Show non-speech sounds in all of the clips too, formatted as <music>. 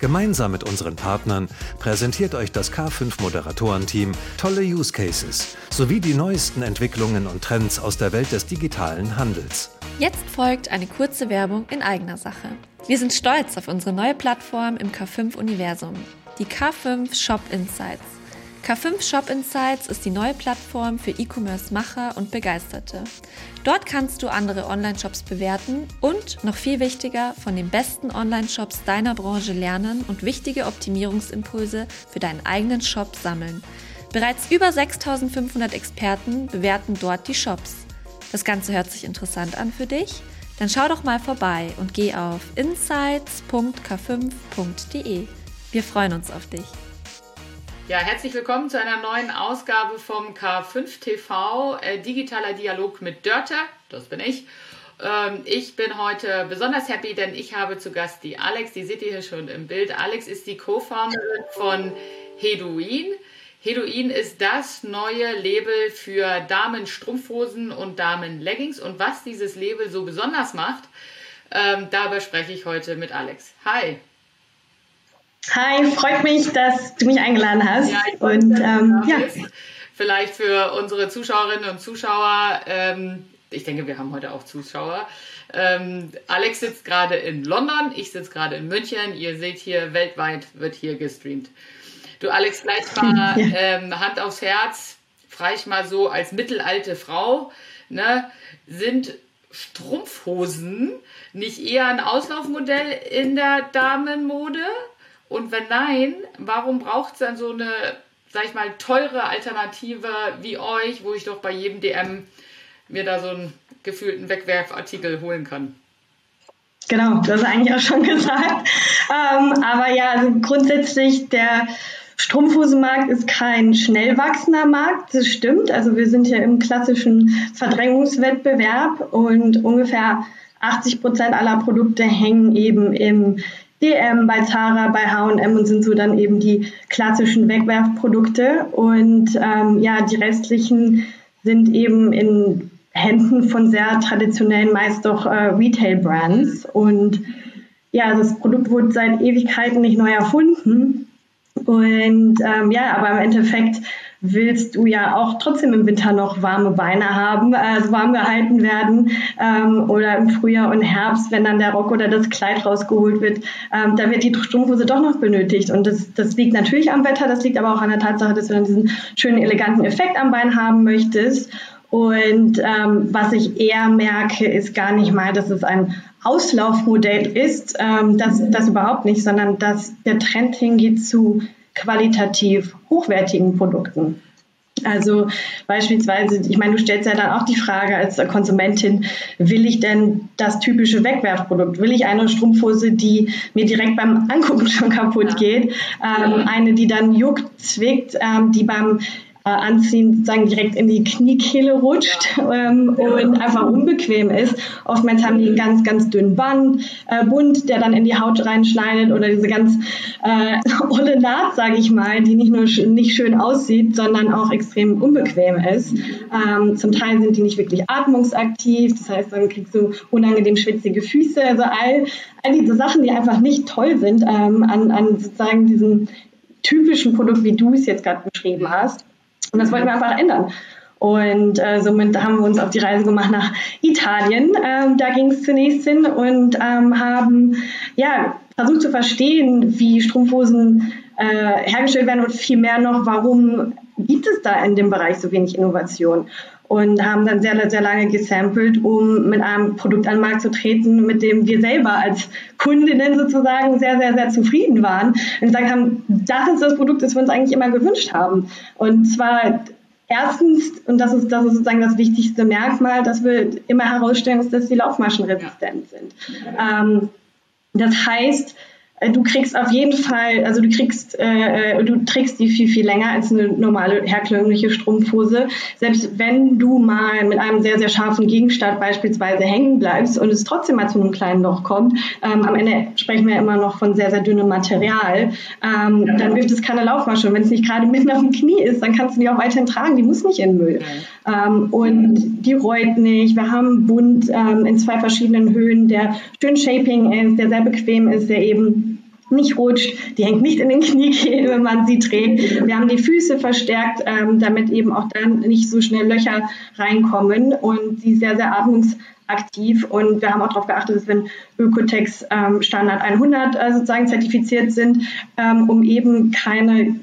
Gemeinsam mit unseren Partnern präsentiert euch das K5 Moderatorenteam tolle Use Cases sowie die neuesten Entwicklungen und Trends aus der Welt des digitalen Handels. Jetzt folgt eine kurze Werbung in eigener Sache. Wir sind stolz auf unsere neue Plattform im K5 Universum, die K5 Shop Insights. K5 Shop Insights ist die neue Plattform für E-Commerce-Macher und Begeisterte. Dort kannst du andere Online-Shops bewerten und, noch viel wichtiger, von den besten Online-Shops deiner Branche lernen und wichtige Optimierungsimpulse für deinen eigenen Shop sammeln. Bereits über 6500 Experten bewerten dort die Shops. Das Ganze hört sich interessant an für dich? Dann schau doch mal vorbei und geh auf insights.k5.de. Wir freuen uns auf dich. Ja, herzlich willkommen zu einer neuen Ausgabe vom K5 TV, äh, digitaler Dialog mit Dörte, das bin ich. Ähm, ich bin heute besonders happy, denn ich habe zu Gast die Alex, die seht ihr hier schon im Bild. Alex ist die Co-Founderin von Heduin. Heduin ist das neue Label für Damen-Strumpfhosen und Damen-Leggings. Und was dieses Label so besonders macht, ähm, darüber spreche ich heute mit Alex. Hi. Hi, freut mich, dass du mich eingeladen hast. Ja, ich und ähm, ja. Vielleicht für unsere Zuschauerinnen und Zuschauer, ähm, ich denke, wir haben heute auch Zuschauer. Ähm, Alex sitzt gerade in London, ich sitze gerade in München. Ihr seht hier, weltweit wird hier gestreamt. Du, Alex, vielleicht mal ja. ähm, Hand aufs Herz, frage ich mal so als mittelalte Frau, ne, sind Strumpfhosen nicht eher ein Auslaufmodell in der Damenmode? Und wenn nein, warum braucht es dann so eine, sag ich mal, teure Alternative wie euch, wo ich doch bei jedem DM mir da so einen gefühlten Wegwerfartikel holen kann? Genau, das ist eigentlich auch schon <laughs> gesagt. Ähm, aber ja, also grundsätzlich der Strumpfhosenmarkt ist kein schnell wachsender Markt, das stimmt. Also wir sind ja im klassischen Verdrängungswettbewerb und ungefähr 80 Prozent aller Produkte hängen eben im DM, bei Zara, bei H&M und sind so dann eben die klassischen Wegwerfprodukte. Und ähm, ja, die restlichen sind eben in Händen von sehr traditionellen, meist doch äh, Retail-Brands. Und ja, das Produkt wurde seit Ewigkeiten nicht neu erfunden. Und ähm, ja, aber im Endeffekt willst du ja auch trotzdem im Winter noch warme Beine haben, also warm gehalten werden ähm, oder im Frühjahr und Herbst, wenn dann der Rock oder das Kleid rausgeholt wird, ähm, da wird die Strumpfhose doch noch benötigt. Und das, das liegt natürlich am Wetter, das liegt aber auch an der Tatsache, dass du dann diesen schönen eleganten Effekt am Bein haben möchtest. Und ähm, was ich eher merke, ist gar nicht mal, dass es ein Auslaufmodell ist, ähm, das, das überhaupt nicht, sondern dass der Trend hingeht zu qualitativ hochwertigen Produkten. Also beispielsweise, ich meine, du stellst ja dann auch die Frage als Konsumentin, will ich denn das typische Wegwerfprodukt? Will ich eine Strumpfhose, die mir direkt beim Angucken <laughs> schon kaputt geht? Ähm, eine, die dann juckt, zwickt, ähm, die beim Anziehen sozusagen direkt in die Kniekehle rutscht ähm, und einfach unbequem ist. Oftmals haben die einen ganz, ganz dünnen Band, äh, Bund, der dann in die Haut reinschneidet oder diese ganz äh, <laughs> olle Naht, sage ich mal, die nicht nur sch nicht schön aussieht, sondern auch extrem unbequem ist. Ähm, zum Teil sind die nicht wirklich atmungsaktiv, das heißt, dann kriegst du unangenehm schwitzige Füße, also all, all diese Sachen, die einfach nicht toll sind ähm, an, an sozusagen diesem typischen Produkt, wie du es jetzt gerade beschrieben hast. Und das wollten wir einfach ändern. Und äh, somit haben wir uns auf die Reise gemacht nach Italien. Ähm, da ging es zunächst hin und ähm, haben ja, versucht zu verstehen, wie Strumpfhosen äh, hergestellt werden und vielmehr noch, warum gibt es da in dem Bereich so wenig Innovation. Und haben dann sehr, sehr lange gesampelt, um mit einem Produkt an den Markt zu treten, mit dem wir selber als Kundinnen sozusagen sehr, sehr, sehr zufrieden waren. Und gesagt haben, das ist das Produkt, das wir uns eigentlich immer gewünscht haben. Und zwar Erstens, und das ist, das ist sozusagen das wichtigste Merkmal, dass wir immer herausstellen, dass die Laufmaschen resistent sind. Ähm, das heißt, du kriegst auf jeden Fall, also du kriegst, äh, äh, du trägst die viel, viel länger als eine normale herkömmliche Strumpfhose. Selbst wenn du mal mit einem sehr, sehr scharfen Gegenstand beispielsweise hängen bleibst und es trotzdem mal zu einem kleinen Loch kommt, ähm, am Ende sprechen wir immer noch von sehr, sehr dünnem Material, ähm, dann wirft es keine Laufmasche. Und wenn es nicht gerade <laughs> mitten auf dem Knie ist, dann kannst du die auch weiterhin tragen, die muss nicht in Müll. Ähm, und die reut nicht. Wir haben Bund ähm, in zwei verschiedenen Höhen, der schön Shaping ist, der sehr bequem ist, der eben nicht rutscht, die hängt nicht in den Kniekehlen, wenn man sie trägt. Wir haben die Füße verstärkt, ähm, damit eben auch dann nicht so schnell Löcher reinkommen und sie sehr, sehr atmungsaktiv. Und wir haben auch darauf geachtet, dass wenn Ökotex ähm, Standard 100 äh, sozusagen zertifiziert sind, ähm, um eben keine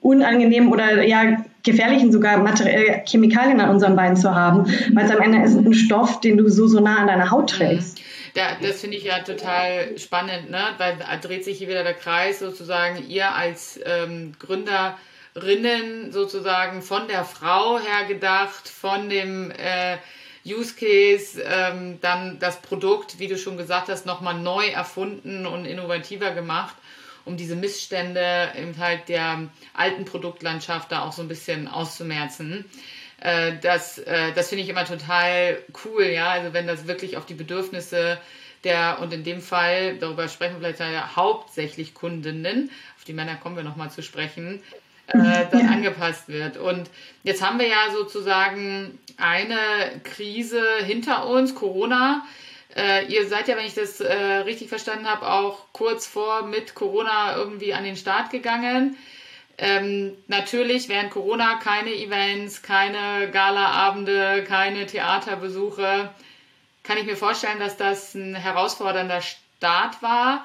unangenehmen oder ja gefährlichen sogar Material Chemikalien an unseren Beinen zu haben, weil es am Ende ist ein Stoff, den du so so nah an deiner Haut trägst. Ja, das finde ich ja total spannend, ne? weil dreht sich hier wieder der Kreis sozusagen, ihr als ähm, Gründerinnen sozusagen von der Frau her gedacht, von dem äh, Use Case, ähm, dann das Produkt, wie du schon gesagt hast, nochmal neu erfunden und innovativer gemacht, um diese Missstände im halt der alten Produktlandschaft da auch so ein bisschen auszumerzen. Äh, das äh, das finde ich immer total cool, ja. Also wenn das wirklich auf die Bedürfnisse der, und in dem Fall, darüber sprechen wir vielleicht ja hauptsächlich Kundinnen, auf die Männer kommen wir nochmal zu sprechen, äh, dann ja. angepasst wird. Und jetzt haben wir ja sozusagen eine Krise hinter uns, Corona. Äh, ihr seid ja, wenn ich das äh, richtig verstanden habe, auch kurz vor mit Corona irgendwie an den Start gegangen. Ähm, natürlich während Corona keine Events, keine Galaabende, keine Theaterbesuche. Kann ich mir vorstellen, dass das ein herausfordernder Start war.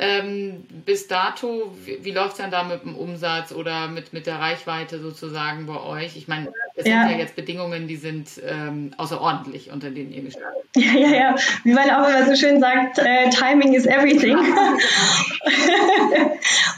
Ähm, bis dato, wie, wie läuft es dann da mit dem Umsatz oder mit, mit der Reichweite sozusagen bei euch? Ich meine, es ja. sind ja jetzt Bedingungen, die sind ähm, außerordentlich, unter denen ihr gestartet Ja, ja, ja. Wie man auch immer so schön sagt, äh, Timing is everything. <laughs>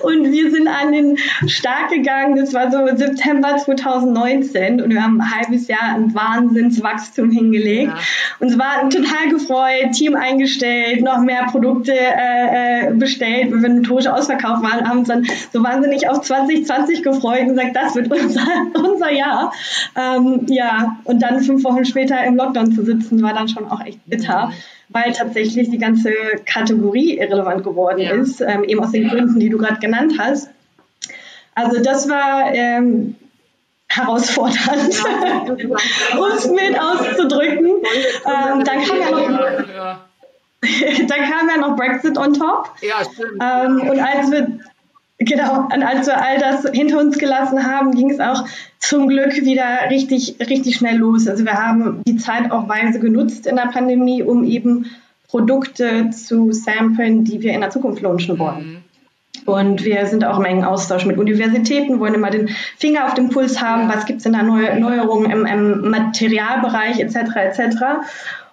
und wir sind an den Start gegangen, das war so September 2019 und wir haben ein halbes Jahr ein Wahnsinnswachstum hingelegt. Ja. Uns war total gefreut, Team eingestellt, noch mehr Produkte äh, äh bestellt, wenn wir notorisch ausverkauft waren, haben uns dann so wahnsinnig auf 2020 gefreut und gesagt, das wird unser, unser Jahr. Ähm, ja, und dann fünf Wochen später im Lockdown zu sitzen, war dann schon auch echt bitter, weil tatsächlich die ganze Kategorie irrelevant geworden ja. ist, ähm, eben aus den Gründen, die du gerade genannt hast. Also das war ähm, herausfordernd, um es mit auszudrücken. Ähm, dann kam ja noch <laughs> dann kam ja noch Brexit on top. Ja, stimmt. Ähm, und als wir Genau, und als wir all das hinter uns gelassen haben, ging es auch zum Glück wieder richtig, richtig schnell los. Also wir haben die Zeit auch weise genutzt in der Pandemie, um eben Produkte zu samplen, die wir in der Zukunft launchen wollen. Mhm. Und wir sind auch im engen Austausch mit Universitäten, wollen immer den Finger auf dem Puls haben, was gibt es in der Neu Neuerung im, im Materialbereich etc. etc.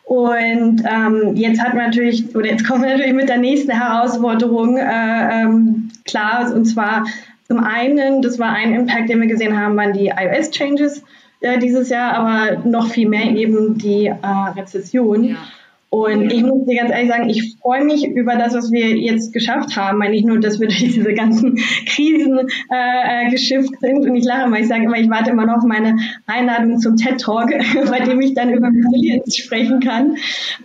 Und ähm, jetzt hat man natürlich, oder jetzt kommen wir natürlich mit der nächsten Herausforderung äh, ähm, klar, und zwar zum einen, das war ein Impact, den wir gesehen haben, waren die iOS-Changes äh, dieses Jahr, aber noch viel mehr eben die äh, Rezession. Ja. Und ich muss dir ganz ehrlich sagen, ich freue mich über das, was wir jetzt geschafft haben. Weil nicht nur, dass wir <laughs> durch diese ganzen Krisen äh, äh, geschifft sind. Und ich lache immer, ich sage immer, ich warte immer noch auf meine Einladung zum TED Talk, <laughs> bei dem ich dann über Resilienz sprechen kann.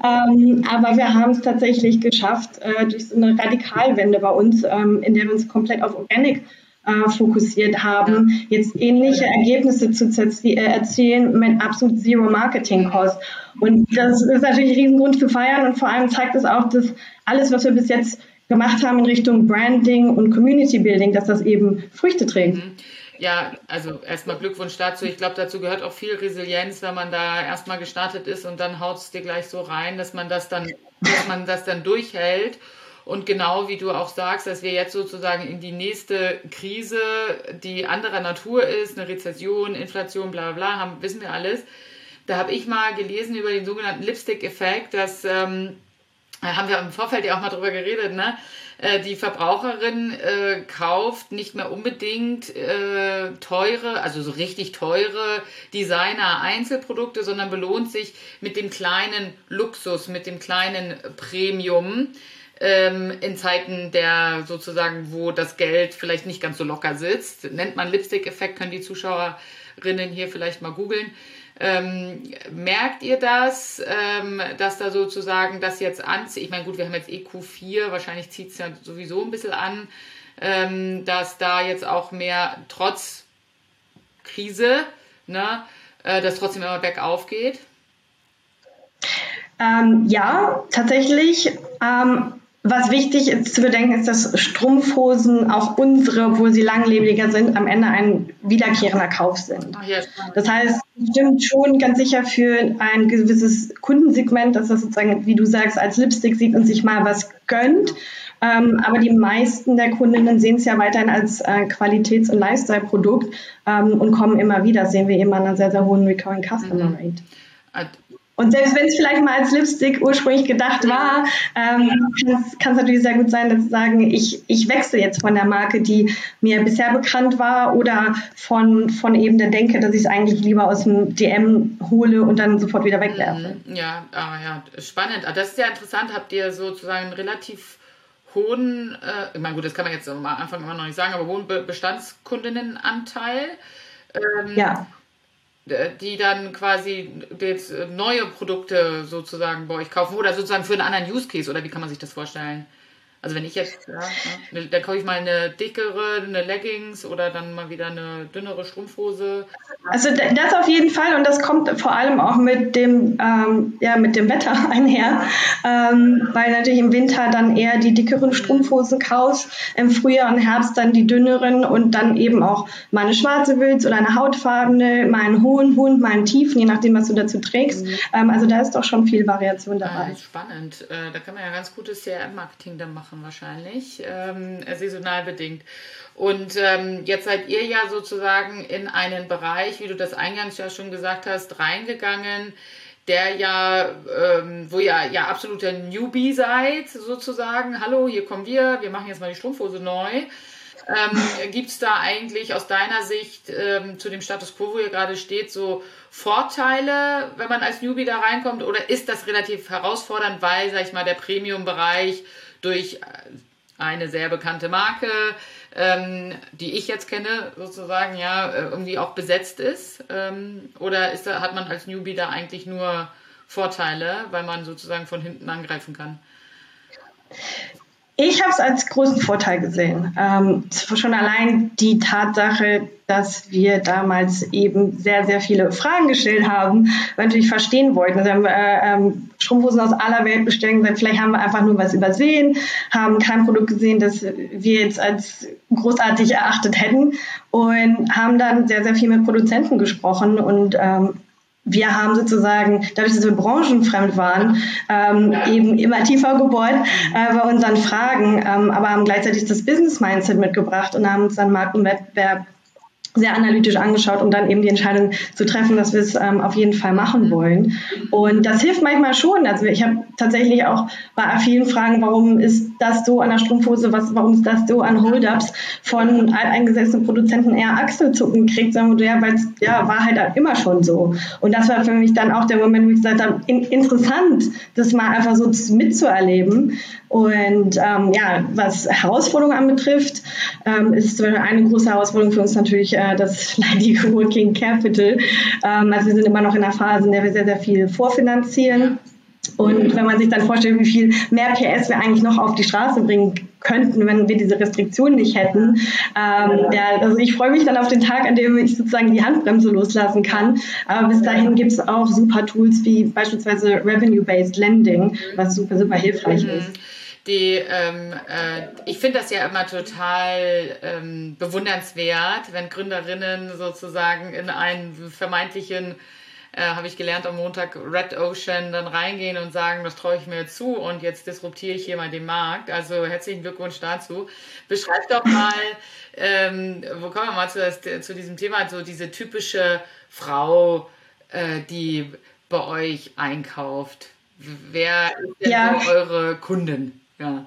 Ähm, aber wir haben es tatsächlich geschafft, äh, durch so eine Radikalwende bei uns, ähm, in der wir uns komplett auf Organic äh, fokussiert haben, jetzt ähnliche Ergebnisse zu äh, erzielen mit absolut Zero Marketing Cost. Und das ist natürlich ein Riesengrund zu feiern und vor allem zeigt es auch, dass alles, was wir bis jetzt gemacht haben in Richtung Branding und Community Building, dass das eben Früchte trägt. Mhm. Ja, also erstmal Glückwunsch dazu. Ich glaube, dazu gehört auch viel Resilienz, wenn man da erstmal gestartet ist und dann haut es dir gleich so rein, dass man das dann, dass man das dann durchhält und genau wie du auch sagst, dass wir jetzt sozusagen in die nächste Krise, die anderer Natur ist, eine Rezession, Inflation, bla bla, haben, wissen wir alles. Da habe ich mal gelesen über den sogenannten Lipstick-Effekt, das ähm, haben wir im Vorfeld ja auch mal drüber geredet, ne? Äh, die Verbraucherin äh, kauft nicht mehr unbedingt äh, teure, also so richtig teure Designer-Einzelprodukte, sondern belohnt sich mit dem kleinen Luxus, mit dem kleinen Premium ähm, in Zeiten der sozusagen, wo das Geld vielleicht nicht ganz so locker sitzt. Nennt man Lipstick-Effekt, können die Zuschauerinnen hier vielleicht mal googeln. Ähm, merkt ihr das, ähm, dass da sozusagen das jetzt anzieht? Ich meine, gut, wir haben jetzt EQ4, wahrscheinlich zieht es ja sowieso ein bisschen an, ähm, dass da jetzt auch mehr trotz Krise, ne, äh, dass trotzdem immer bergauf geht? Ähm, ja, tatsächlich. Ähm, was wichtig ist zu bedenken, ist, dass Strumpfhosen, auch unsere, obwohl sie langlebiger sind, am Ende ein wiederkehrender Kauf sind. Das heißt, es stimmt schon ganz sicher für ein gewisses Kundensegment, dass das sozusagen, wie du sagst, als Lipstick sieht und sich mal was gönnt. Ähm, aber die meisten der Kundinnen sehen es ja weiterhin als äh, Qualitäts- und Lifestyle-Produkt ähm, und kommen immer wieder. Das sehen wir immer an einer sehr, sehr hohen Recurring Customer mhm. Rate. Mhm. Und selbst wenn es vielleicht mal als Lipstick ursprünglich gedacht war, ähm, kann es natürlich sehr gut sein, dass sie sagen, ich, ich wechsle jetzt von der Marke, die mir bisher bekannt war oder von, von eben der Denke, dass ich es eigentlich lieber aus dem DM hole und dann sofort wieder wegwerfe. Mhm. Ja, ah, ja, spannend. Ah, das ist ja interessant. Habt ihr sozusagen relativ hohen, äh, ich meine, gut, das kann man jetzt am Anfang immer noch nicht sagen, aber hohen Bestandskundinnenanteil? Ähm, ja die dann quasi jetzt neue Produkte sozusagen bei euch kaufen oder sozusagen für einen anderen Use Case oder wie kann man sich das vorstellen? Also wenn ich jetzt, ja, ne, dann kaufe ich mal eine dickere, eine Leggings oder dann mal wieder eine dünnere Strumpfhose. Also das auf jeden Fall und das kommt vor allem auch mit dem, ähm, ja, mit dem Wetter <laughs> einher, ähm, weil natürlich im Winter dann eher die dickeren Strumpfhosen kaufst, im Frühjahr und Herbst dann die dünneren und dann eben auch mal eine schwarze willst oder eine hautfarbene, mal einen hohen Hund, mal einen tiefen, je nachdem, was du dazu trägst. Mhm. Ähm, also da ist doch schon viel Variation dabei. Ah, spannend. Äh, da kann man ja ganz gutes CRM-Marketing dann machen machen wahrscheinlich, ähm, saisonal bedingt. Und ähm, jetzt seid ihr ja sozusagen in einen Bereich, wie du das eingangs ja schon gesagt hast, reingegangen, der ja, ähm, wo ihr ja absoluter Newbie seid, sozusagen. Hallo, hier kommen wir, wir machen jetzt mal die Strumpfhose neu. Ähm, <laughs> Gibt es da eigentlich aus deiner Sicht ähm, zu dem Status quo, wo ihr gerade steht, so Vorteile, wenn man als Newbie da reinkommt? Oder ist das relativ herausfordernd, weil, sag ich mal, der Premium-Bereich durch äh, eine sehr bekannte Marke, ähm, die ich jetzt kenne, sozusagen, ja, äh, irgendwie auch besetzt ist? Ähm, oder ist da, hat man als Newbie da eigentlich nur Vorteile, weil man sozusagen von hinten angreifen kann? Ich habe es als großen Vorteil gesehen. Ähm, schon allein die Tatsache, dass wir damals eben sehr, sehr viele Fragen gestellt haben, weil wir natürlich verstehen wollten. Also haben wir äh, ähm, Strumpfhosen aus aller Welt bestellt und gesagt, vielleicht haben wir einfach nur was übersehen, haben kein Produkt gesehen, das wir jetzt als großartig erachtet hätten und haben dann sehr, sehr viel mit Produzenten gesprochen und ähm, wir haben sozusagen, dadurch, dass wir branchenfremd waren, ähm, eben immer tiefer gebohrt äh, bei unseren Fragen, ähm, aber haben gleichzeitig das Business-Mindset mitgebracht und haben uns dann Markt und Wettbewerb sehr analytisch angeschaut, um dann eben die Entscheidung zu treffen, dass wir es ähm, auf jeden Fall machen wollen. Und das hilft manchmal schon. Also ich habe tatsächlich auch bei vielen Fragen, warum ist das so an der Strumpfhose, was, warum ist das so an Hold-Ups von alteingesessenen Produzenten eher Achselzucken kriegt, wir, ja, weil es ja, war halt immer schon so. Und das war für mich dann auch der Moment, wo ich gesagt habe, in, interessant, das mal einfach so mitzuerleben. Und ähm, ja, was Herausforderungen anbetrifft, ähm, ist eine große Herausforderung für uns natürlich äh, das <laughs> leidige Working Capital. Ähm, also wir sind immer noch in einer Phase, in der wir sehr, sehr viel vorfinanzieren. Und wenn man sich dann vorstellt, wie viel mehr PS wir eigentlich noch auf die Straße bringen könnten, wenn wir diese Restriktionen nicht hätten. Ähm, ja, also ich freue mich dann auf den Tag, an dem ich sozusagen die Handbremse loslassen kann. Aber bis dahin gibt es auch super Tools wie beispielsweise Revenue-Based Lending, was super, super hilfreich mhm. ist. Die, ähm, äh, ich finde das ja immer total ähm, bewundernswert, wenn Gründerinnen sozusagen in einen vermeintlichen äh, habe ich gelernt am Montag, Red Ocean dann reingehen und sagen, das traue ich mir zu und jetzt disruptiere ich hier mal den Markt. Also herzlichen Glückwunsch dazu. Beschreib doch mal, ähm, wo kommen wir mal zu, das, zu diesem Thema, so diese typische Frau, äh, die bei euch einkauft. Wer ist denn ja. so eure Kunden? Ja.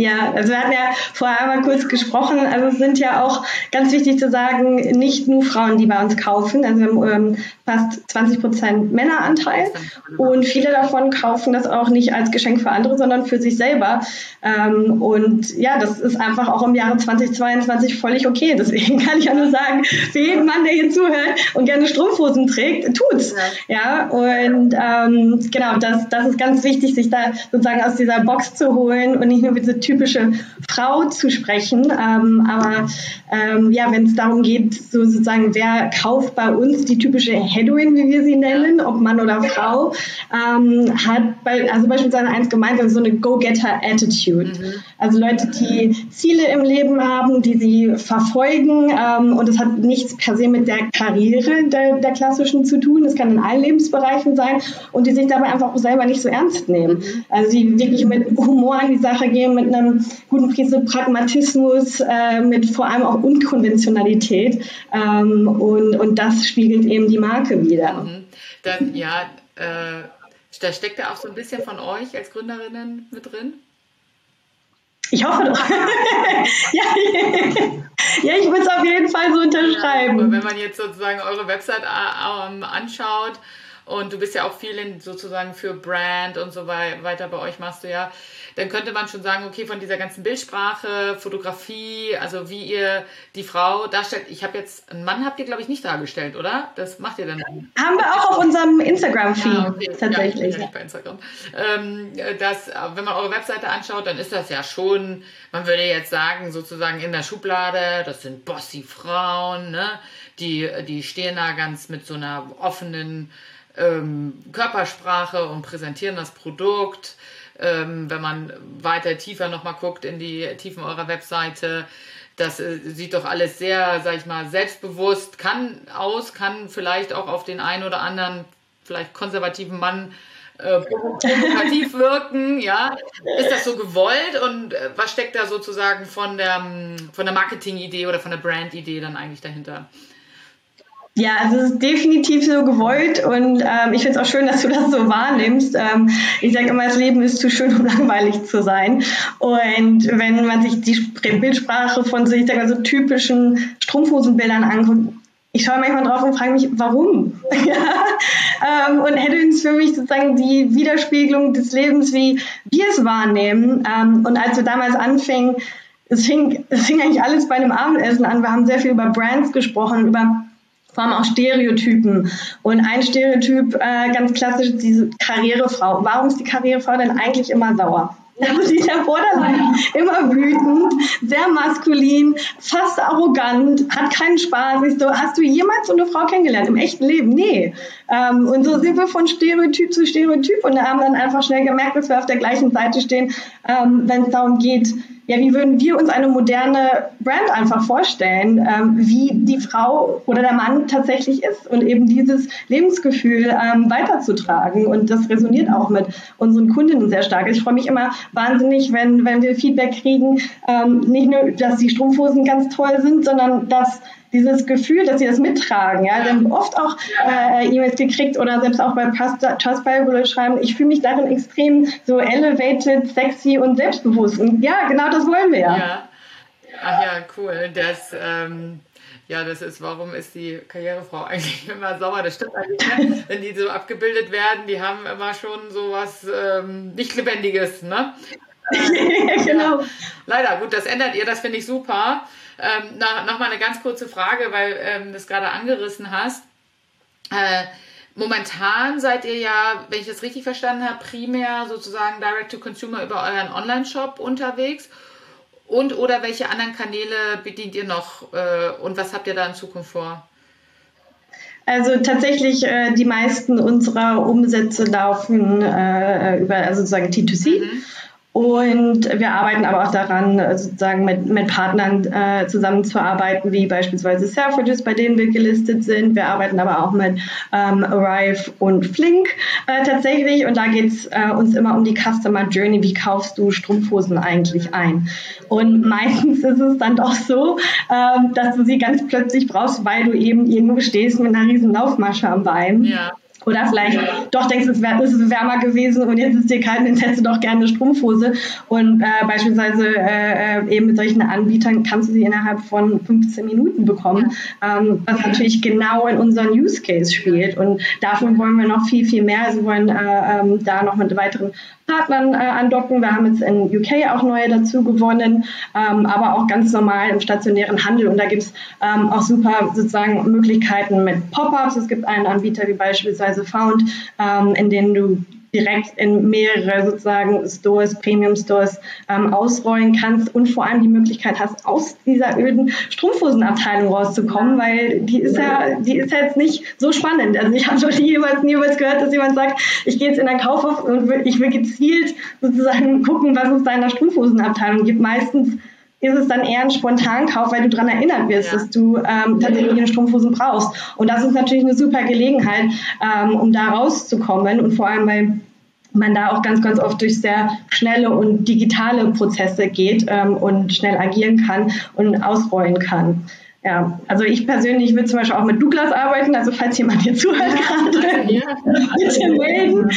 Ja, also wir hatten ja vorher einmal kurz gesprochen, also es sind ja auch ganz wichtig zu sagen, nicht nur Frauen, die bei uns kaufen, also wir haben ähm, fast 20 Prozent Männeranteil und viele davon kaufen das auch nicht als Geschenk für andere, sondern für sich selber. Ähm, und ja, das ist einfach auch im Jahre 2022 völlig okay. Deswegen <laughs> kann ich auch nur sagen, für jeden Mann, der hier zuhört und gerne Strumpfhosen trägt, tut's. Ja, und ähm, genau, das, das ist ganz wichtig, sich da sozusagen aus dieser Box zu holen und nicht nur diese typische Frau zu sprechen. Ähm, aber ähm, ja, wenn es darum geht, so sozusagen, wer kauft bei uns die typische Heroin, wie wir sie nennen, ob Mann oder Frau, ähm, hat bei, also beispielsweise eins gemeint, also so eine Go-Getter-Attitude. Mhm. Also Leute, die Ziele im Leben haben, die sie verfolgen ähm, und es hat nichts per se mit der Karriere der, der klassischen zu tun. Es kann in allen Lebensbereichen sein und die sich dabei einfach auch selber nicht so ernst nehmen. Mhm. Also die wirklich mit Humor an die Sache gehen, mit einem guten Prise Pragmatismus, äh, mit vor allem auch Unkonventionalität ähm, und, und das spiegelt eben die Marke wieder. Mhm. Dann ja, äh, da steckt ja auch so ein bisschen von euch als Gründerinnen mit drin. Ich hoffe doch. <laughs> ja, <laughs> ja, ich würde es auf jeden Fall so unterschreiben. Ja, wenn man jetzt sozusagen eure Website ähm, anschaut, und du bist ja auch viel in, sozusagen für Brand und so weiter bei euch machst du ja dann könnte man schon sagen, okay, von dieser ganzen Bildsprache, Fotografie, also wie ihr die Frau darstellt. Ich habe jetzt, einen Mann habt ihr, glaube ich, nicht dargestellt, oder? Das macht ihr dann. Haben wir auch auf unserem Instagram-Feed ja, okay. tatsächlich. Ja, ich bin ja nicht bei Instagram. Ähm, das, wenn man eure Webseite anschaut, dann ist das ja schon, man würde jetzt sagen, sozusagen in der Schublade, das sind bossy Frauen, ne? Die, die stehen da ganz mit so einer offenen ähm, Körpersprache und präsentieren das Produkt. Ähm, wenn man weiter tiefer nochmal guckt in die Tiefen eurer Webseite, das äh, sieht doch alles sehr, sag ich mal, selbstbewusst kann aus, kann vielleicht auch auf den einen oder anderen, vielleicht konservativen Mann äh, provokativ <laughs> wirken, ja. Ist das so gewollt und äh, was steckt da sozusagen von der, von der Marketing-Idee oder von der Brand-Idee dann eigentlich dahinter? Ja, also es ist definitiv so gewollt und ähm, ich finde es auch schön, dass du das so wahrnimmst. Ähm, ich sage immer, das Leben ist zu schön, um <laughs> langweilig zu sein. Und wenn man sich die Bildsprache von so, ich sag mal, so typischen Strumpfhosenbildern anguckt, ich schaue manchmal drauf und frage mich, warum? <laughs> ja? ähm, und Headwinds für mich sozusagen die Widerspiegelung des Lebens, wie wir es wahrnehmen. Ähm, und als wir damals anfingen, es fing, es fing eigentlich alles bei einem Abendessen an. Wir haben sehr viel über Brands gesprochen, über vor allem auch Stereotypen. Und ein Stereotyp, äh, ganz klassisch, diese Karrierefrau. Warum ist die Karrierefrau denn eigentlich immer sauer? Also die ist ja borderline immer wütend, sehr maskulin, fast arrogant, hat keinen Spaß. Ich so, hast du jemals so eine Frau kennengelernt im echten Leben? Nee. Ähm, und so sind wir von Stereotyp zu Stereotyp und haben dann einfach schnell gemerkt, dass wir auf der gleichen Seite stehen, ähm, wenn es darum geht, ja, wie würden wir uns eine moderne Brand einfach vorstellen, ähm, wie die Frau oder der Mann tatsächlich ist und eben dieses Lebensgefühl ähm, weiterzutragen. Und das resoniert auch mit unseren Kundinnen sehr stark. Ich freue mich immer wahnsinnig, wenn, wenn wir Feedback kriegen, ähm, nicht nur, dass die Strumpfhosen ganz toll sind, sondern dass dieses Gefühl, dass sie das mittragen. Ja? Wir haben oft auch äh, E-Mails gekriegt oder selbst auch bei Trustpilot schreiben, ich fühle mich darin extrem so elevated, sexy und selbstbewusst. Und ja, genau das wollen wir. Ja. Ach ja, cool. Das, ähm, ja, das ist, warum ist die Karrierefrau <laughs> eigentlich immer sauer? Das stimmt eigentlich, ne? wenn die so abgebildet werden, die haben immer schon so was ähm, nicht Lebendiges, ne? <laughs> genau. Ja, leider, gut, das ändert ihr, das finde ich super. Ähm, na, Nochmal eine ganz kurze Frage, weil ähm, du das gerade angerissen hast. Äh, momentan seid ihr ja, wenn ich das richtig verstanden habe, primär sozusagen Direct-to-Consumer über euren Online-Shop unterwegs. Und oder welche anderen Kanäle bedient ihr noch äh, und was habt ihr da in Zukunft vor? Also tatsächlich, äh, die meisten unserer Umsätze laufen äh, über also sozusagen T2C. Mhm. Und wir arbeiten aber auch daran, äh, sozusagen mit, mit Partnern äh, zusammenzuarbeiten, wie beispielsweise Selfridges, bei denen wir gelistet sind. Wir arbeiten aber auch mit ähm, Arrive und Flink äh, tatsächlich. Und da geht es äh, uns immer um die Customer Journey. Wie kaufst du Strumpfhosen eigentlich ein? Und <laughs> meistens ist es dann doch so, ähm, dass du sie ganz plötzlich brauchst, weil du eben irgendwo stehst mit einer riesen Laufmasche am Bein. Ja Oder vielleicht doch denkst du, es, wär, es ist wärmer gewesen und jetzt ist dir kalt, dann hättest du doch gerne eine Strumpfhose. Und äh, beispielsweise äh, äh, eben mit solchen Anbietern kannst du sie innerhalb von 15 Minuten bekommen, ähm, was natürlich genau in unseren Use Case spielt. Und davon wollen wir noch viel, viel mehr. Also wir wollen äh, ähm, da noch mit weiteren Partnern äh, andocken. Wir haben jetzt in UK auch neue dazu gewonnen, ähm, aber auch ganz normal im stationären Handel. Und da gibt es ähm, auch super sozusagen Möglichkeiten mit Pop-ups. Es gibt einen Anbieter wie beispielsweise Found, ähm, in denen du direkt in mehrere sozusagen Stores, Premium Stores ähm, ausrollen kannst und vor allem die Möglichkeit hast, aus dieser öden Strumpfhosenabteilung rauszukommen, weil die ist ja, die ist ja jetzt nicht so spannend. Also ich habe noch niemals, niemals gehört, dass jemand sagt, ich gehe jetzt in ein Kaufhof und ich will gezielt sozusagen gucken, was es da in der Strumpfhosenabteilung gibt. Meistens ist es dann eher ein Spontankauf, weil du daran erinnert wirst, ja. dass du ähm, tatsächlich eine Strumpfhosen brauchst. Und das ist natürlich eine super Gelegenheit, ähm, um da rauszukommen und vor allem, weil man da auch ganz, ganz oft durch sehr schnelle und digitale Prozesse geht ähm, und schnell agieren kann und ausrollen kann. Ja, also ich persönlich will zum Beispiel auch mit Douglas arbeiten, also falls jemand hier zuhört gerade, <laughs> ja. bitte melden.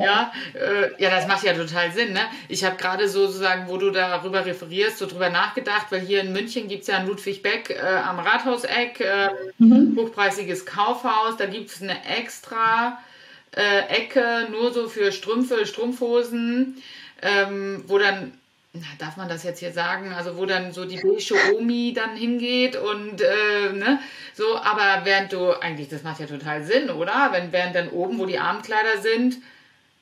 Ja, äh, ja, das macht ja total Sinn. Ne? Ich habe gerade sozusagen, wo du darüber referierst, so drüber nachgedacht, weil hier in München gibt es ja ein Ludwig Beck äh, am Rathauseck, äh, mhm. hochpreisiges Kaufhaus, da gibt es eine extra äh, Ecke nur so für Strümpfe, Strumpfhosen, ähm, wo dann darf man das jetzt hier sagen, also wo dann so die beige Omi dann hingeht und äh, ne, so, aber während du, eigentlich, das macht ja total Sinn, oder? Wenn während dann oben, wo die Abendkleider sind,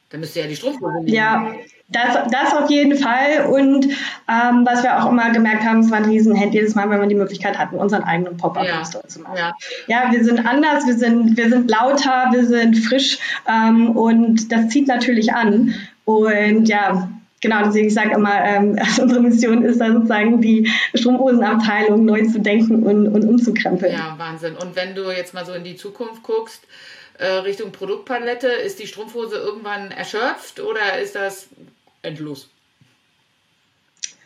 dann müsste ja die Strumpfhose liegen. Ja, das, das auf jeden Fall. Und ähm, was wir auch immer gemerkt haben, es war ein Riesenhand jedes Mal, wenn wir die Möglichkeit hatten, unseren eigenen Pop-Up-Store ja. zu machen. Ja. ja, wir sind anders, wir sind, wir sind lauter, wir sind frisch ähm, und das zieht natürlich an. Und ja, genau, deswegen ich sage immer, ähm, <laughs> also unsere Mission ist da sozusagen die Strumpfhosenabteilung neu zu denken und, und umzukrempeln. Ja, Wahnsinn. Und wenn du jetzt mal so in die Zukunft guckst, äh, Richtung Produktpalette, ist die Strumpfhose irgendwann erschöpft oder ist das endlos?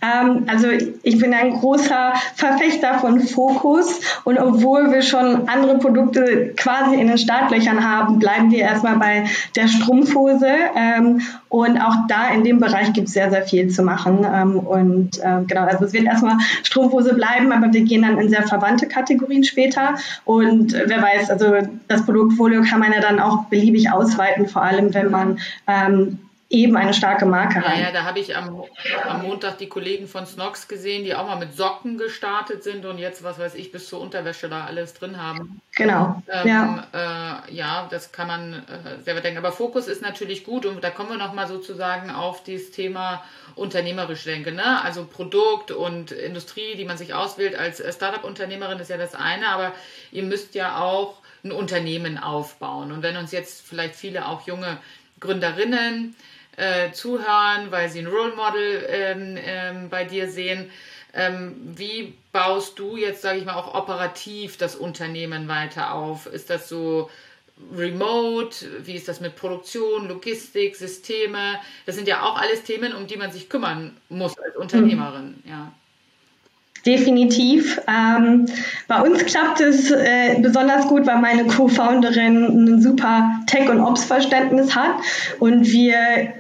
Ähm, also ich bin ein großer Verfechter von Fokus und obwohl wir schon andere Produkte quasi in den Startlöchern haben, bleiben wir erstmal bei der Strumpfhose. Ähm, und auch da in dem Bereich gibt es sehr, sehr viel zu machen. Ähm, und genau, also es wird erstmal Strumpfhose bleiben, aber wir gehen dann in sehr verwandte Kategorien später. Und wer weiß, also das Produktfolio kann man ja dann auch beliebig ausweiten, vor allem wenn man eben eine starke Marke haben. Ja, ja da habe ich am, am Montag die Kollegen von Snox gesehen, die auch mal mit Socken gestartet sind und jetzt, was weiß ich, bis zur Unterwäsche da alles drin haben. Genau. Ähm, ja. Äh, ja, das kann man äh, selber denken. Aber Fokus ist natürlich gut und da kommen wir nochmal sozusagen auf dieses Thema unternehmerisch denken. Ne? Also Produkt und Industrie, die man sich auswählt als Startup-Unternehmerin, ist ja das eine, aber ihr müsst ja auch ein Unternehmen aufbauen. Und wenn uns jetzt vielleicht viele auch junge Gründerinnen äh, zuhören, weil sie ein Role Model ähm, ähm, bei dir sehen. Ähm, wie baust du jetzt, sage ich mal, auch operativ das Unternehmen weiter auf? Ist das so remote? Wie ist das mit Produktion, Logistik, Systeme? Das sind ja auch alles Themen, um die man sich kümmern muss als Unternehmerin. Ja. Definitiv. Ähm, bei uns klappt es äh, besonders gut, weil meine Co-Founderin ein super Tech- und Ops-Verständnis hat und wir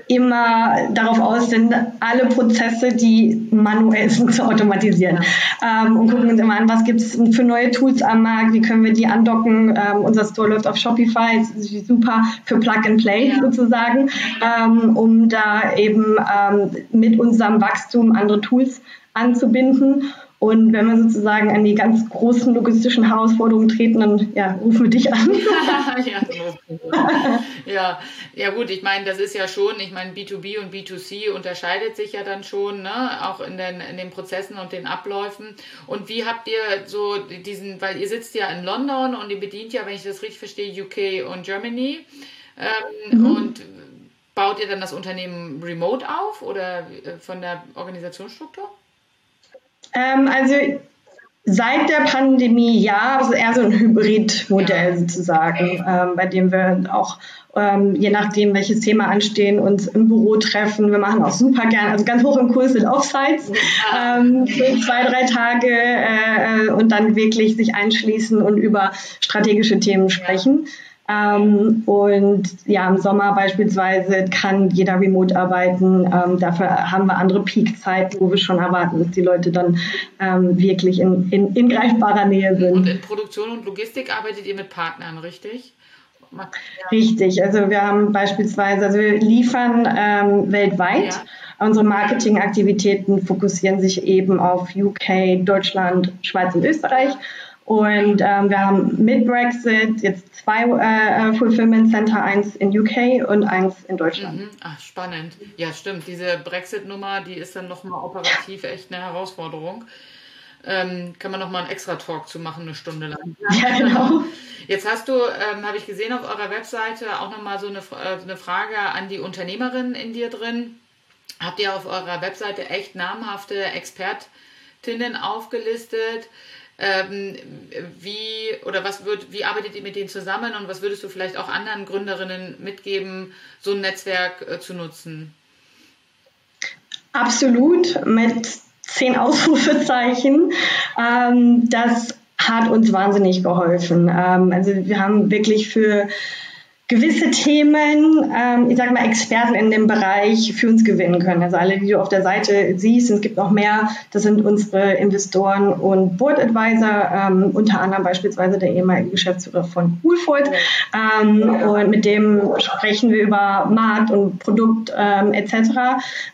immer darauf aus sind, alle Prozesse, die manuell sind, zu automatisieren. Ähm, und gucken uns immer an, was gibt es für neue Tools am Markt, wie können wir die andocken. Ähm, unser Store läuft auf Shopify, ist super für Plug and Play ja. sozusagen, ähm, um da eben ähm, mit unserem Wachstum andere Tools anzubinden. Und wenn wir sozusagen an die ganz großen logistischen Herausforderungen treten, dann ja, rufen wir dich an. <laughs> ja, ja, ja, gut, ich meine, das ist ja schon, ich meine, B2B und B2C unterscheidet sich ja dann schon, ne? auch in den, in den Prozessen und den Abläufen. Und wie habt ihr so diesen, weil ihr sitzt ja in London und ihr bedient ja, wenn ich das richtig verstehe, UK und Germany. Ähm, mhm. Und baut ihr dann das Unternehmen remote auf oder äh, von der Organisationsstruktur? Ähm, also seit der Pandemie ja, also eher so ein Hybridmodell sozusagen, ähm, bei dem wir auch ähm, je nachdem, welches Thema anstehen, uns im Büro treffen. Wir machen auch super gern, also ganz hoch im Kurs sind Offsites ähm, für zwei, drei Tage äh, äh, und dann wirklich sich einschließen und über strategische Themen sprechen. Ähm, und ja, im Sommer beispielsweise kann jeder remote arbeiten. Ähm, dafür haben wir andere Peak-Zeiten, wo wir schon erwarten, dass die Leute dann ähm, wirklich in, in, in greifbarer Nähe sind. Und in Produktion und Logistik arbeitet ihr mit Partnern, richtig? Richtig, also wir haben beispielsweise, also wir liefern ähm, weltweit. Ja. Unsere Marketingaktivitäten fokussieren sich eben auf UK, Deutschland, Schweiz und Österreich. Und ähm, wir haben mit Brexit jetzt zwei äh, Fulfillment Center, eins in UK und eins in Deutschland. Mhm. Ach, spannend. Ja, stimmt. Diese Brexit-Nummer, die ist dann nochmal operativ echt eine Herausforderung. Ähm, kann man nochmal einen extra Talk zu machen, eine Stunde lang. Ja, <laughs> genau. Jetzt hast du, ähm, habe ich gesehen auf eurer Webseite, auch nochmal so eine, äh, eine Frage an die Unternehmerin in dir drin. Habt ihr auf eurer Webseite echt namhafte Expertinnen aufgelistet? Ähm, wie oder was wird, wie arbeitet ihr mit denen zusammen und was würdest du vielleicht auch anderen Gründerinnen mitgeben, so ein Netzwerk äh, zu nutzen? Absolut, mit zehn Ausrufezeichen. Ähm, das hat uns wahnsinnig geholfen. Ähm, also wir haben wirklich für gewisse Themen, ähm, ich sage mal, Experten in dem Bereich für uns gewinnen können. Also alle, die du auf der Seite siehst, es gibt noch mehr, das sind unsere Investoren und Board Advisor, ähm, unter anderem beispielsweise der ehemalige Geschäftsführer von Woolfoot. Ähm, und mit dem sprechen wir über Markt und Produkt ähm, etc.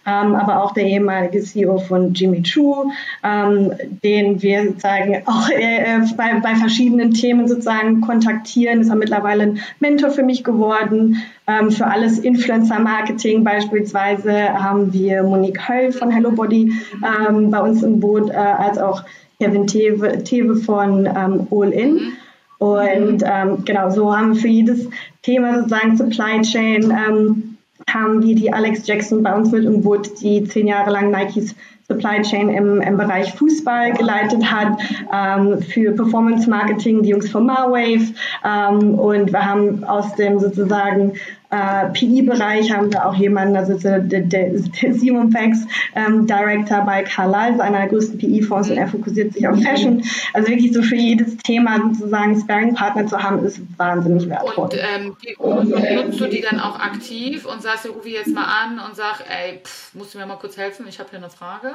Ähm, aber auch der ehemalige CEO von Jimmy Choo, ähm, den wir sozusagen auch äh, bei, bei verschiedenen Themen sozusagen kontaktieren. Ist er mittlerweile ein Mentor für mich geworden. Ähm, für alles Influencer-Marketing beispielsweise haben wir Monique Höll von Hello Body ähm, bei uns im Boot, äh, als auch Kevin Tewe, Tewe von ähm, All In. Und ähm, genau, so haben wir für jedes Thema sozusagen Supply Chain ähm, haben wir die Alex Jackson bei uns mit im Boot, die zehn Jahre lang Nikes Supply Chain im, im Bereich Fußball geleitet hat, ähm, für Performance Marketing die Jungs von Marwave ähm, und wir haben aus dem sozusagen äh, PI-Bereich haben wir auch jemanden, also der, der, Simon Pex, ähm, Director bei Carlyle, einer der größten PI-Fonds und er fokussiert sich auf Fashion. Also wirklich so für jedes Thema sozusagen Sparring-Partner zu haben, ist wahnsinnig wertvoll. Und ähm, die, nutzt du die dann auch aktiv und sagst, ruf ich jetzt mal an und sag, ey, pff, musst du mir mal kurz helfen, ich habe hier eine Frage?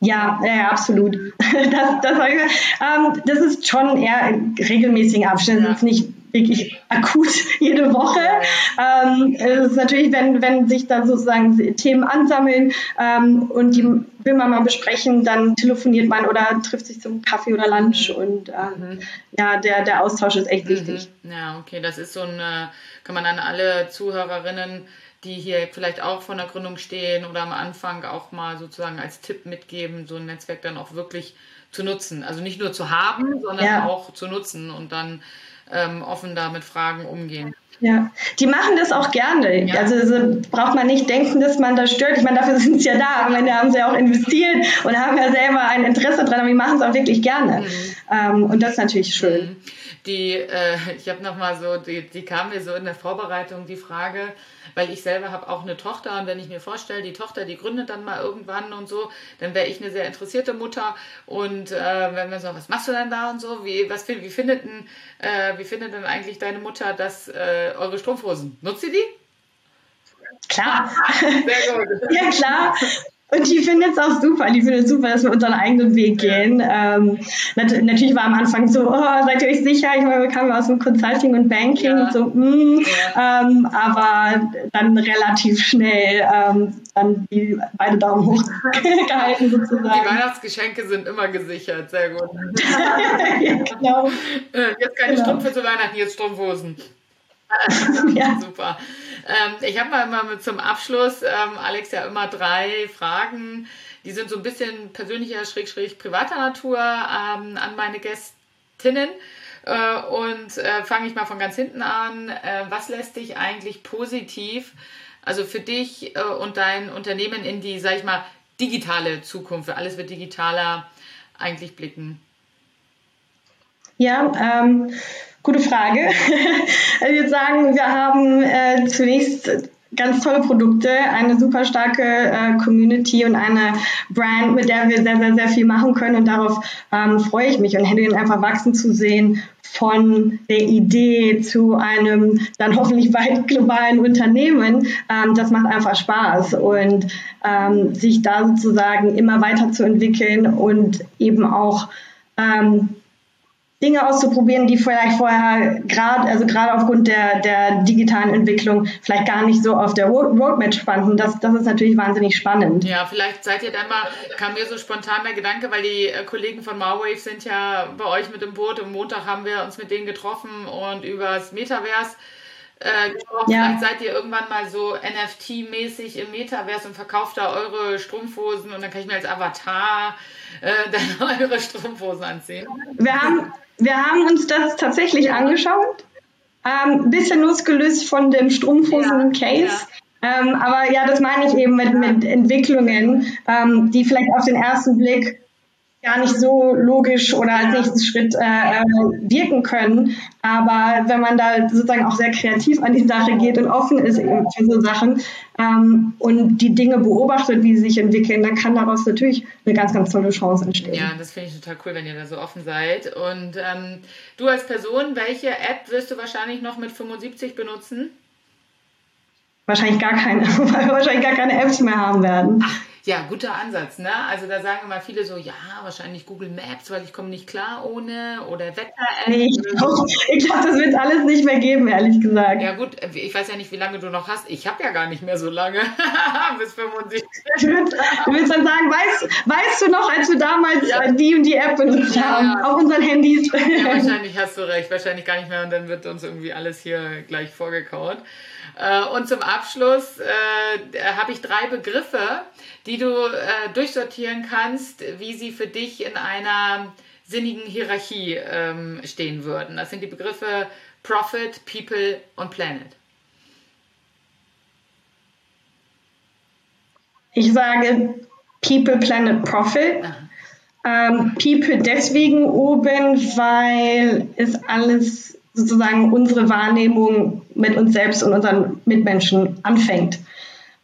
Ja, ja, absolut. <laughs> Das, das, ähm, das ist schon eher in regelmäßigen Abständen. Ja. Das ist nicht wirklich akut <laughs> jede Woche. Ähm, es ist natürlich, wenn, wenn sich da sozusagen Themen ansammeln ähm, und die will man mal besprechen, dann telefoniert man oder trifft sich zum Kaffee oder Lunch und ähm, mhm. ja, der, der Austausch ist echt wichtig. Mhm. Ja, okay, das ist so ein, kann man an alle Zuhörerinnen die hier vielleicht auch von der Gründung stehen oder am Anfang auch mal sozusagen als Tipp mitgeben, so ein Netzwerk dann auch wirklich zu nutzen. Also nicht nur zu haben, sondern ja. auch zu nutzen und dann ähm, offen da mit Fragen umgehen. Ja, die machen das auch gerne. Ja. Also so braucht man nicht denken, dass man da stört. Ich meine, dafür <laughs> sind sie ja da. Am Ende haben sie ja auch investiert und haben ja selber ein Interesse dran, aber die machen es auch wirklich gerne. Mhm. Ähm, und das ist natürlich schön. Mhm die, äh, <laughs> ich habe nochmal so, die, die kam mir so in der Vorbereitung die Frage, weil ich selber habe auch eine Tochter und wenn ich mir vorstelle, die Tochter, die gründet dann mal irgendwann und so, dann wäre ich eine sehr interessierte Mutter und äh, wenn wir so, was machst du denn da und so, wie, was, wie, findet denn, äh, wie findet denn eigentlich deine Mutter das, äh, eure Strumpfhosen? Nutzt sie die? Klar. <laughs> Sehr gut. ja, klar. Und die findet es auch super. Die findet es super, dass wir unseren eigenen Weg gehen. Ähm, nat natürlich war am Anfang so, oh, seid ihr euch sicher? Ich meine, wir kamen aus dem Consulting und Banking, ja. so, mm, ja. ähm, aber dann relativ schnell ähm, dann die beide Daumen hoch <laughs> gehalten sozusagen. Die Weihnachtsgeschenke sind immer gesichert, sehr gut. <laughs> ja, genau. Äh, jetzt keine genau. Strümpfe zu Weihnachten, jetzt Strumpfhosen. <laughs> ja. Super. Ähm, ich habe mal immer mit zum Abschluss, ähm, Alex, ja immer drei Fragen, die sind so ein bisschen persönlicher, schräg, schräg privater Natur ähm, an meine Gästinnen. Äh, und äh, fange ich mal von ganz hinten an. Äh, was lässt dich eigentlich positiv, also für dich äh, und dein Unternehmen in die, sag ich mal, digitale Zukunft, alles wird digitaler, eigentlich blicken? Ja, ähm, Gute Frage. <laughs> Also ich würde sagen, wir haben äh, zunächst ganz tolle Produkte, eine super starke äh, Community und eine Brand, mit der wir sehr, sehr, sehr viel machen können. Und darauf ähm, freue ich mich und hätte ihn einfach wachsen zu sehen von der Idee zu einem dann hoffentlich weit globalen Unternehmen. Ähm, das macht einfach Spaß und ähm, sich da sozusagen immer weiterzuentwickeln und eben auch ähm, Dinge auszuprobieren, die vielleicht vorher gerade, also gerade aufgrund der, der digitalen Entwicklung vielleicht gar nicht so auf der Roadmap spannten. Das, das ist natürlich wahnsinnig spannend. Ja, vielleicht seid ihr dann mal, kam mir so spontan der Gedanke, weil die äh, Kollegen von Marwave sind ja bei euch mit im Boot. Am Montag haben wir uns mit denen getroffen und über das Metaverse äh, ja. Vielleicht seid ihr irgendwann mal so NFT-mäßig im Metaverse und verkauft da eure Strumpfhosen und dann kann ich mir als Avatar äh, <laughs> dann eure Strumpfhosen anziehen. Wir haben, wir haben uns das tatsächlich angeschaut. Ein ähm, bisschen losgelöst von dem Strumpfhosen-Case. Ja, ja. ähm, aber ja, das meine ich eben mit, mit Entwicklungen, ähm, die vielleicht auf den ersten Blick gar nicht so logisch oder als nächsten Schritt äh, äh, wirken können. Aber wenn man da sozusagen auch sehr kreativ an die Sache geht und offen ist eben für so Sachen ähm, und die Dinge beobachtet, wie sie sich entwickeln, dann kann daraus natürlich eine ganz, ganz tolle Chance entstehen. Ja, das finde ich total cool, wenn ihr da so offen seid. Und ähm, du als Person, welche App wirst du wahrscheinlich noch mit 75 benutzen? Wahrscheinlich gar keine, <laughs> weil wir wahrscheinlich gar keine Apps mehr haben werden. Ach ja, guter Ansatz, ne? Also da sagen immer viele so, ja, wahrscheinlich Google Maps, weil ich komme nicht klar ohne oder Wetter-App. Nee, ich glaube, glaub, das wird alles nicht mehr geben, ehrlich gesagt. Ja gut, ich weiß ja nicht, wie lange du noch hast. Ich habe ja gar nicht mehr so lange, <laughs> bis 75. Du willst, du willst dann sagen, weißt, weißt du noch, als wir damals ja. die und die App benutzt ja, haben, ja. auf unseren Handys? Ja, <laughs> wahrscheinlich hast du recht, wahrscheinlich gar nicht mehr und dann wird uns irgendwie alles hier gleich vorgekaut. Äh, und zum Abschluss äh, habe ich drei Begriffe, die du äh, durchsortieren kannst, wie sie für dich in einer sinnigen Hierarchie ähm, stehen würden. Das sind die Begriffe Profit, People und Planet. Ich sage People, Planet, Profit. Ähm, People deswegen oben, weil es alles sozusagen unsere Wahrnehmung mit uns selbst und unseren Mitmenschen anfängt.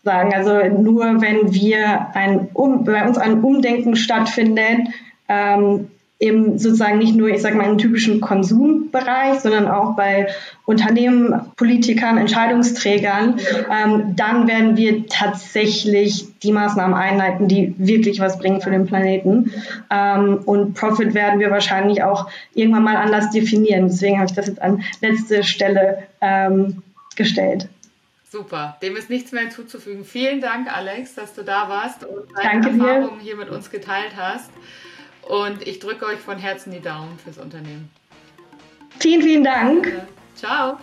Sagen. Also nur wenn wir ein um, bei uns ein Umdenken stattfindet, ähm, im sozusagen nicht nur, ich sage mal, im typischen Konsumbereich, sondern auch bei Unternehmen, Politikern, Entscheidungsträgern, ähm, dann werden wir tatsächlich die Maßnahmen einleiten, die wirklich was bringen für den Planeten. Ähm, und Profit werden wir wahrscheinlich auch irgendwann mal anders definieren. Deswegen habe ich das jetzt an letzte Stelle ähm, gestellt. Super, dem ist nichts mehr hinzuzufügen. Vielen Dank, Alex, dass du da warst und deine Danke Erfahrungen dir. hier mit uns geteilt hast. Und ich drücke euch von Herzen die Daumen fürs Unternehmen. Vielen, vielen Dank. Ciao.